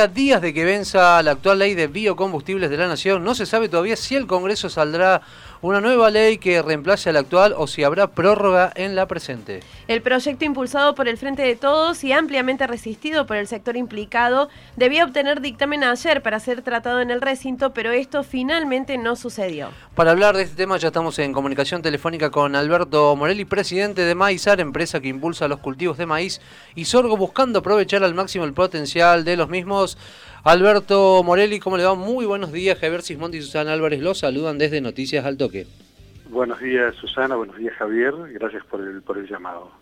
a días de que venza la actual ley de biocombustibles de la Nación, no se sabe todavía si el Congreso saldrá una nueva ley que reemplace a la actual o si habrá prórroga en la presente. El proyecto impulsado por el Frente de Todos y ampliamente resistido por el sector implicado debía obtener dictamen ayer para ser tratado en el recinto, pero esto finalmente no sucedió. Para hablar de este tema ya estamos en comunicación telefónica con Alberto Morelli, presidente de Maizar, empresa que impulsa los cultivos de maíz y sorgo buscando aprovechar al máximo el potencial de los mismos. Alberto Morelli, ¿cómo le va? Muy buenos días. Javier Sismondi y Susana Álvarez los saludan desde Noticias al Toque. Buenos días, Susana. Buenos días, Javier. Gracias por el, por el llamado.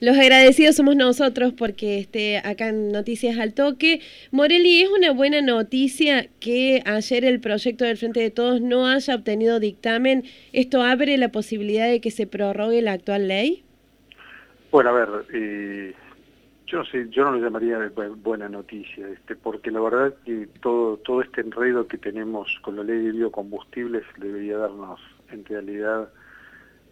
Los agradecidos somos nosotros porque esté acá en Noticias al Toque. Morelli, es una buena noticia que ayer el proyecto del Frente de Todos no haya obtenido dictamen. ¿Esto abre la posibilidad de que se prorrogue la actual ley? Bueno, a ver, eh, yo no sé, yo no lo llamaría buena noticia, este, porque la verdad que todo, todo este enredo que tenemos con la ley de biocombustibles debería darnos en realidad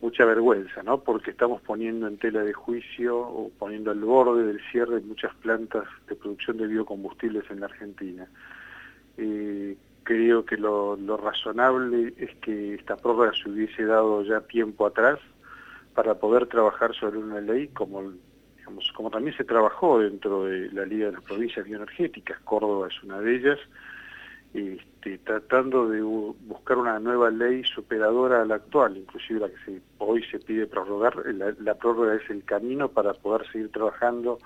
mucha vergüenza, ¿no? Porque estamos poniendo en tela de juicio o poniendo al borde del cierre muchas plantas de producción de biocombustibles en la Argentina. Eh, creo que lo, razonable es que esta prórroga se hubiese dado ya tiempo atrás para poder trabajar sobre una ley como como también se trabajó dentro de la Liga de las Provincias Bioenergéticas, Córdoba es una de ellas, este, tratando de buscar una nueva ley superadora a la actual, inclusive la que hoy se pide prorrogar, la, prórroga es el camino para poder seguir trabajando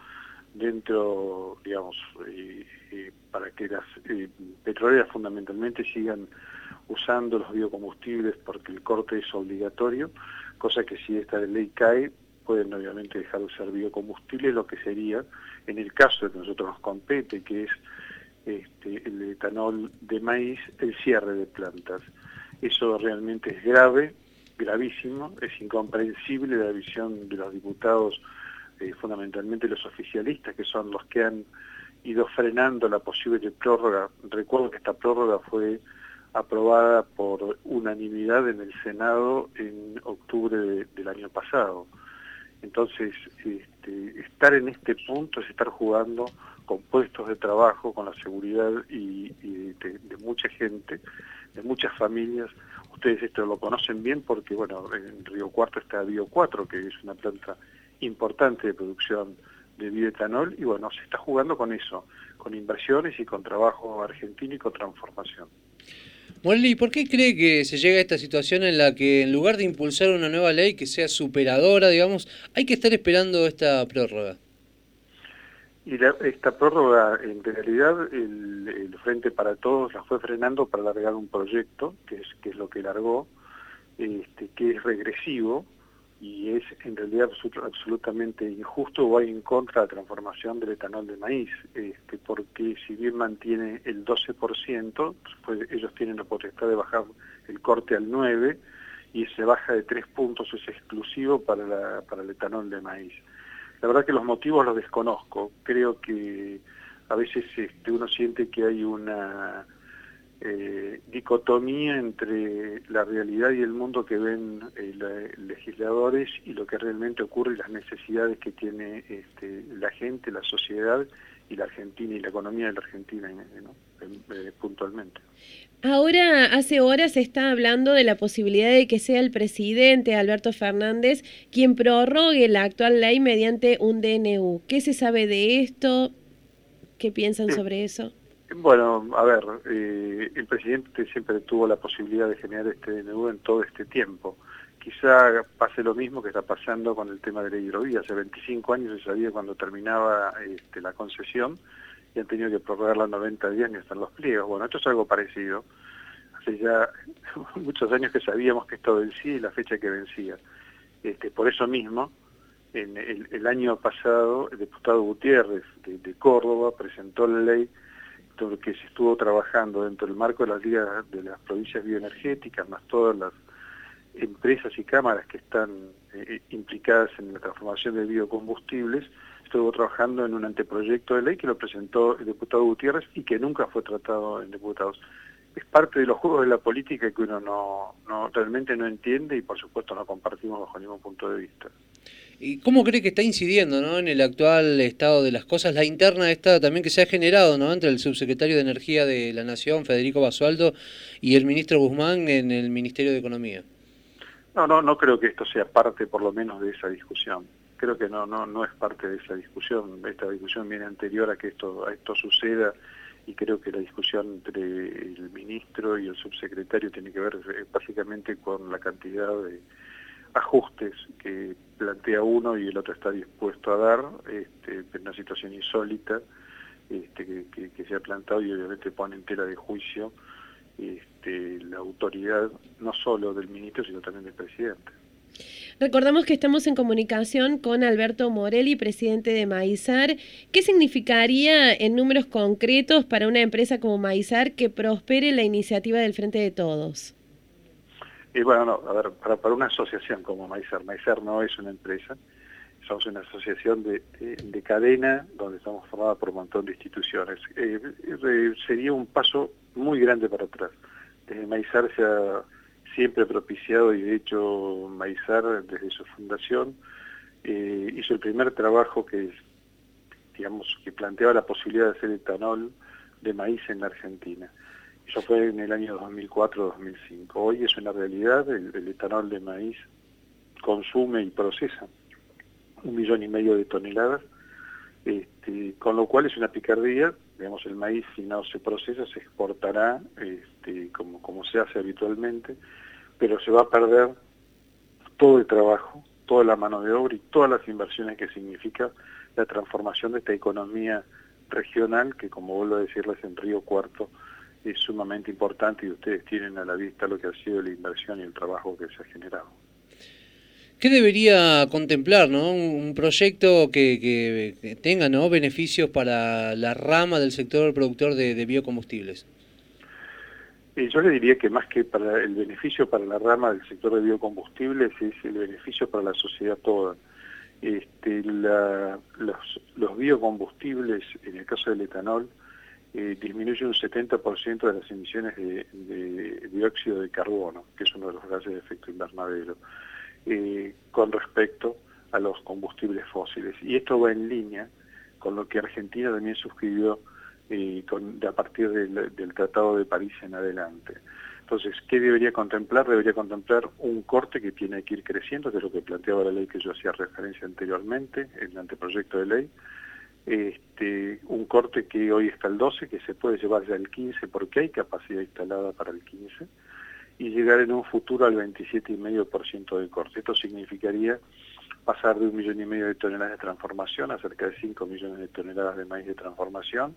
dentro, digamos, eh, eh, para que las eh, petroleras fundamentalmente sigan usando los biocombustibles porque el corte es obligatorio, cosa que si esta ley cae pueden obviamente dejar de usar biocombustible, lo que sería, en el caso de que nosotros nos compete, que es este, el etanol de maíz, el cierre de plantas. Eso realmente es grave, gravísimo, es incomprensible la visión de los diputados, eh, fundamentalmente los oficialistas, que son los que han ido frenando la posible prórroga. Recuerdo que esta prórroga fue aprobada por unanimidad en el Senado en octubre del año pasado. Entonces, este, estar en este punto es estar jugando con puestos de trabajo, con la seguridad y, de, mucha gente, de muchas familias. Ustedes esto lo conocen bien porque, bueno, en Río Cuarto está Bio 4, que es una planta importante de producción de bioetanol, y bueno, se está jugando con eso, con inversiones y con trabajo argentino y con transformación. Molly, ¿por qué cree que se llega a esta situación en la que en lugar de impulsar una nueva ley que sea superadora, digamos, hay que estar esperando esta prórroga? Y esta prórroga, en realidad, el, Frente para Todos la fue frenando para largar un proyecto, que es, que es lo que largó, este, que es regresivo, y es en realidad absolutamente injusto hay en contra de la transformación del etanol de maíz, este, porque si bien mantiene el 12%, pues ellos tienen la potestad de bajar el corte al 9% y se baja de 3 puntos, es exclusivo para, la, para el etanol de maíz. La verdad que los motivos los desconozco, creo que a veces este, uno siente que hay una eh, dicotomía entre la realidad y el mundo que ven eh, legisladores y lo que realmente ocurre y las necesidades que tiene este, la gente, la sociedad y la Argentina y la economía de la Argentina eh, puntualmente. Ahora, hace horas se está hablando de la posibilidad de que sea el presidente Alberto Fernández quien prorrogue la actual ley mediante un DNU. ¿Qué se sabe de esto? ¿Qué piensan sobre eso? Bueno, a ver, eh, el presidente siempre tuvo la posibilidad de generar este DNU en todo este tiempo. Quizá pase lo mismo que está pasando con el tema de la hidrovía. Hace 25 años se sabía cuando terminaba este, la concesión y han tenido que prorrogarla 90 días ni hasta los pliegos. Bueno, esto es algo parecido. Hace ya muchos años que sabíamos que esto vencía y la fecha que vencía. Este, por eso mismo, en el, año pasado, el diputado Gutiérrez de Córdoba presentó la ley que se estuvo trabajando dentro del marco de las ligas de las provincias bioenergéticas, más todas las empresas y cámaras que están eh, implicadas en la transformación de biocombustibles, estuvo trabajando en un anteproyecto de ley que lo presentó el diputado Gutiérrez y que nunca fue tratado en diputados. Es parte de los juegos de la política que uno no, no realmente no entiende y por supuesto no compartimos bajo ningún punto de vista. ¿Y cómo cree que está incidiendo ¿no? en el actual estado de las cosas la interna esta también que se ha generado ¿no? entre el subsecretario de Energía de la Nación, Federico Basualdo, y el ministro Guzmán en el Ministerio de Economía? No, no, no creo que esto sea parte por lo menos de esa discusión. Creo que no, no, no es parte de esa discusión. Esta discusión viene anterior a que esto, a esto suceda y creo que la discusión entre el ministro y el subsecretario tiene que ver eh, básicamente con la cantidad de ajustes que plantea uno y el otro está dispuesto a dar este, una situación insólita este, que, se ha plantado y obviamente pone en tela de juicio este, la autoridad no solo del ministro sino también del presidente. Recordamos que estamos en comunicación con Alberto Morelli, presidente de Maizar. ¿Qué significaría en números concretos para una empresa como Maizar que prospere la iniciativa del Frente de Todos? Y bueno, a ver, para, una asociación como Maizar, Maizar no es una empresa, somos una asociación de, cadena donde estamos formados por un montón de instituciones. Eh, sería un paso muy grande para atrás. Desde Maizar se ha siempre propiciado y de hecho Maizar desde su fundación eh, hizo el primer trabajo que digamos que planteaba la posibilidad de hacer etanol de maíz en la Argentina. Eso fue en el año 2004-2005. Hoy es una realidad, el, etanol de maíz consume y procesa un millón y medio de toneladas, este, con lo cual es una picardía, digamos, el maíz si no se procesa se exportará este, como se hace habitualmente, pero se va a perder todo el trabajo, toda la mano de obra y todas las inversiones que significa la transformación de esta economía regional que, como vuelvo a decirles, en Río Cuarto es sumamente importante y ustedes tienen a la vista lo que ha sido la inversión y el trabajo que se ha generado. ¿Qué debería contemplar ¿no? un proyecto que, tenga ¿no? beneficios para la rama del sector productor de biocombustibles? yo le diría que más que para el beneficio para la rama del sector de biocombustibles es el beneficio para la sociedad toda. Este, los, biocombustibles, en el caso del etanol, eh, disminuyen un 70% de las emisiones de, dióxido de carbono, que es uno de los gases de efecto invernadero, eh, con respecto a los combustibles fósiles. Y esto va en línea con lo que Argentina también suscribió con, a partir del, Tratado de París en adelante. Entonces, ¿qué debería contemplar? Debería contemplar un corte que tiene que ir creciendo, que es lo que planteaba la ley que yo hacía referencia anteriormente, el anteproyecto de ley, este, un corte que hoy está al 12, que se puede llevar ya al 15 porque hay capacidad instalada para el 15, y llegar en un futuro al 27,5% de corte. Esto significaría pasar de un millón y medio de toneladas de transformación a cerca de 5 millones de toneladas de maíz de transformación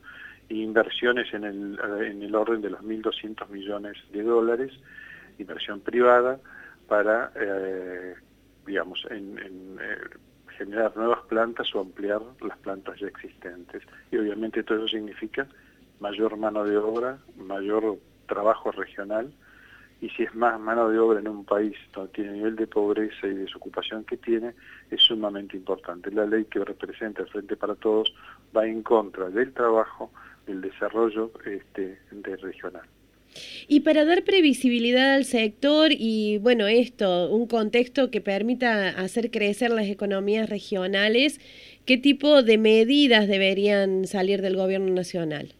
e inversiones en el, en el orden de los 1.200 millones de dólares, inversión privada, para, eh, digamos, en, eh, generar nuevas plantas o ampliar las plantas ya existentes. Y obviamente todo eso significa mayor mano de obra, mayor trabajo regional, y si es más mano de obra en un país donde tiene nivel de pobreza y desocupación que tiene, es sumamente importante. La ley que representa el Frente para Todos va en contra del trabajo, del desarrollo este, de regional. Y para dar previsibilidad al sector y, bueno, esto, un contexto que permita hacer crecer las economías regionales, ¿qué tipo de medidas deberían salir del gobierno nacional?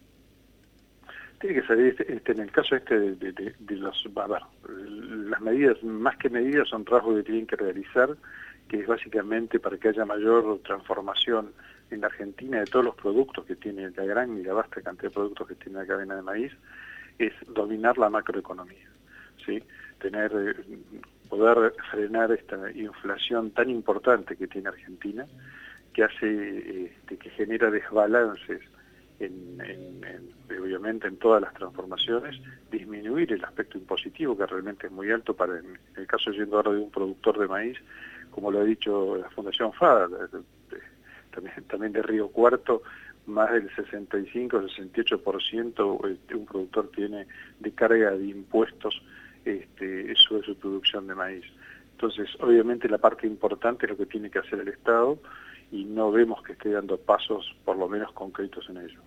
Tiene que salir, este, este, en el caso este de, los, a ver, las medidas, más que medidas, son trabajos que tienen que realizar, que es básicamente para que haya mayor transformación en la Argentina de todos los productos que tiene la gran y la vasta cantidad de productos que tiene la cadena de maíz, es dominar la macroeconomía, ¿sí? Tener, eh, poder frenar esta inflación tan importante que tiene Argentina, que hace, este, que genera desbalances en, obviamente en todas las transformaciones, disminuir el aspecto impositivo, que realmente es muy alto para, en el caso yendo ahora de un productor de maíz, como lo ha dicho la Fundación FADA, también, de Río Cuarto, más del 65-68% este, un productor tiene de carga de impuestos este, sobre su producción de maíz. Entonces, obviamente la parte importante es lo que tiene que hacer el Estado, y no vemos que esté dando pasos por lo menos concretos en ello.